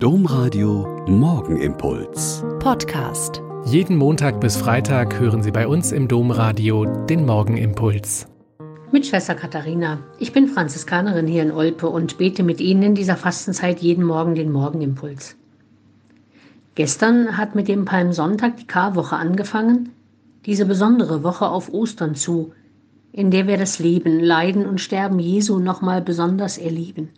Domradio Morgenimpuls. Podcast. Jeden Montag bis Freitag hören Sie bei uns im Domradio den Morgenimpuls. Mit Schwester Katharina. Ich bin Franziskanerin hier in Olpe und bete mit Ihnen in dieser Fastenzeit jeden Morgen den Morgenimpuls. Gestern hat mit dem Palmsonntag die Karwoche angefangen, diese besondere Woche auf Ostern zu, in der wir das Leben, Leiden und Sterben Jesu nochmal besonders erleben.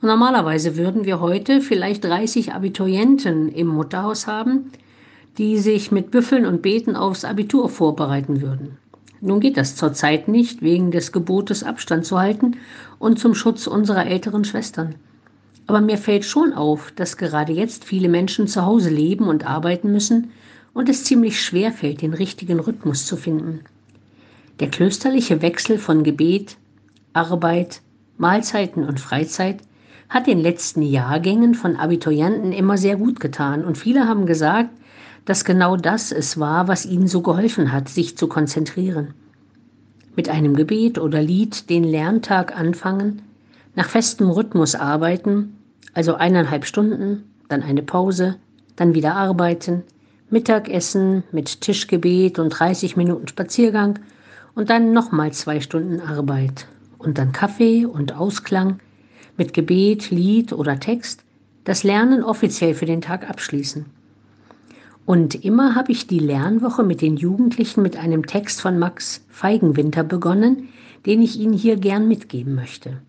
Und normalerweise würden wir heute vielleicht 30 Abiturienten im Mutterhaus haben, die sich mit Büffeln und Beten aufs Abitur vorbereiten würden. Nun geht das zurzeit nicht, wegen des Gebotes Abstand zu halten und zum Schutz unserer älteren Schwestern. Aber mir fällt schon auf, dass gerade jetzt viele Menschen zu Hause leben und arbeiten müssen und es ziemlich schwer fällt, den richtigen Rhythmus zu finden. Der klösterliche Wechsel von Gebet, Arbeit, Mahlzeiten und Freizeit hat den letzten Jahrgängen von Abiturienten immer sehr gut getan und viele haben gesagt, dass genau das es war, was ihnen so geholfen hat, sich zu konzentrieren. Mit einem Gebet oder Lied den Lerntag anfangen, nach festem Rhythmus arbeiten, also eineinhalb Stunden, dann eine Pause, dann wieder arbeiten, Mittagessen mit Tischgebet und 30 Minuten Spaziergang und dann nochmal zwei Stunden Arbeit und dann Kaffee und Ausklang, mit Gebet, Lied oder Text das Lernen offiziell für den Tag abschließen. Und immer habe ich die Lernwoche mit den Jugendlichen mit einem Text von Max Feigenwinter begonnen, den ich Ihnen hier gern mitgeben möchte.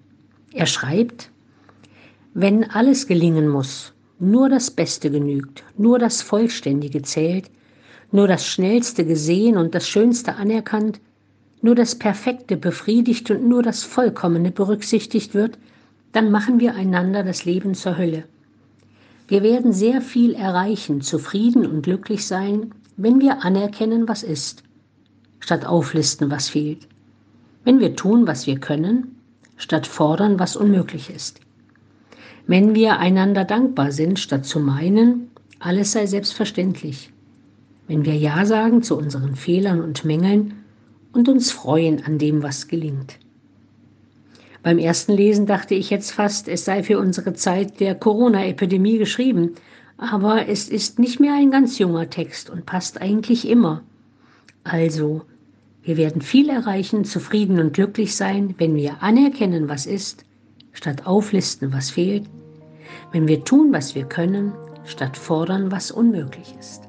Er schreibt, wenn alles gelingen muss, nur das Beste genügt, nur das Vollständige zählt, nur das Schnellste gesehen und das Schönste anerkannt, nur das Perfekte befriedigt und nur das Vollkommene berücksichtigt wird, dann machen wir einander das Leben zur Hölle. Wir werden sehr viel erreichen, zufrieden und glücklich sein, wenn wir anerkennen, was ist, statt auflisten, was fehlt. Wenn wir tun, was wir können, statt fordern, was unmöglich ist. Wenn wir einander dankbar sind, statt zu meinen, alles sei selbstverständlich. Wenn wir Ja sagen zu unseren Fehlern und Mängeln und uns freuen an dem, was gelingt. Beim ersten Lesen dachte ich jetzt fast, es sei für unsere Zeit der Corona-Epidemie geschrieben, aber es ist nicht mehr ein ganz junger Text und passt eigentlich immer. Also, wir werden viel erreichen, zufrieden und glücklich sein, wenn wir anerkennen, was ist, statt auflisten, was fehlt, wenn wir tun, was wir können, statt fordern, was unmöglich ist.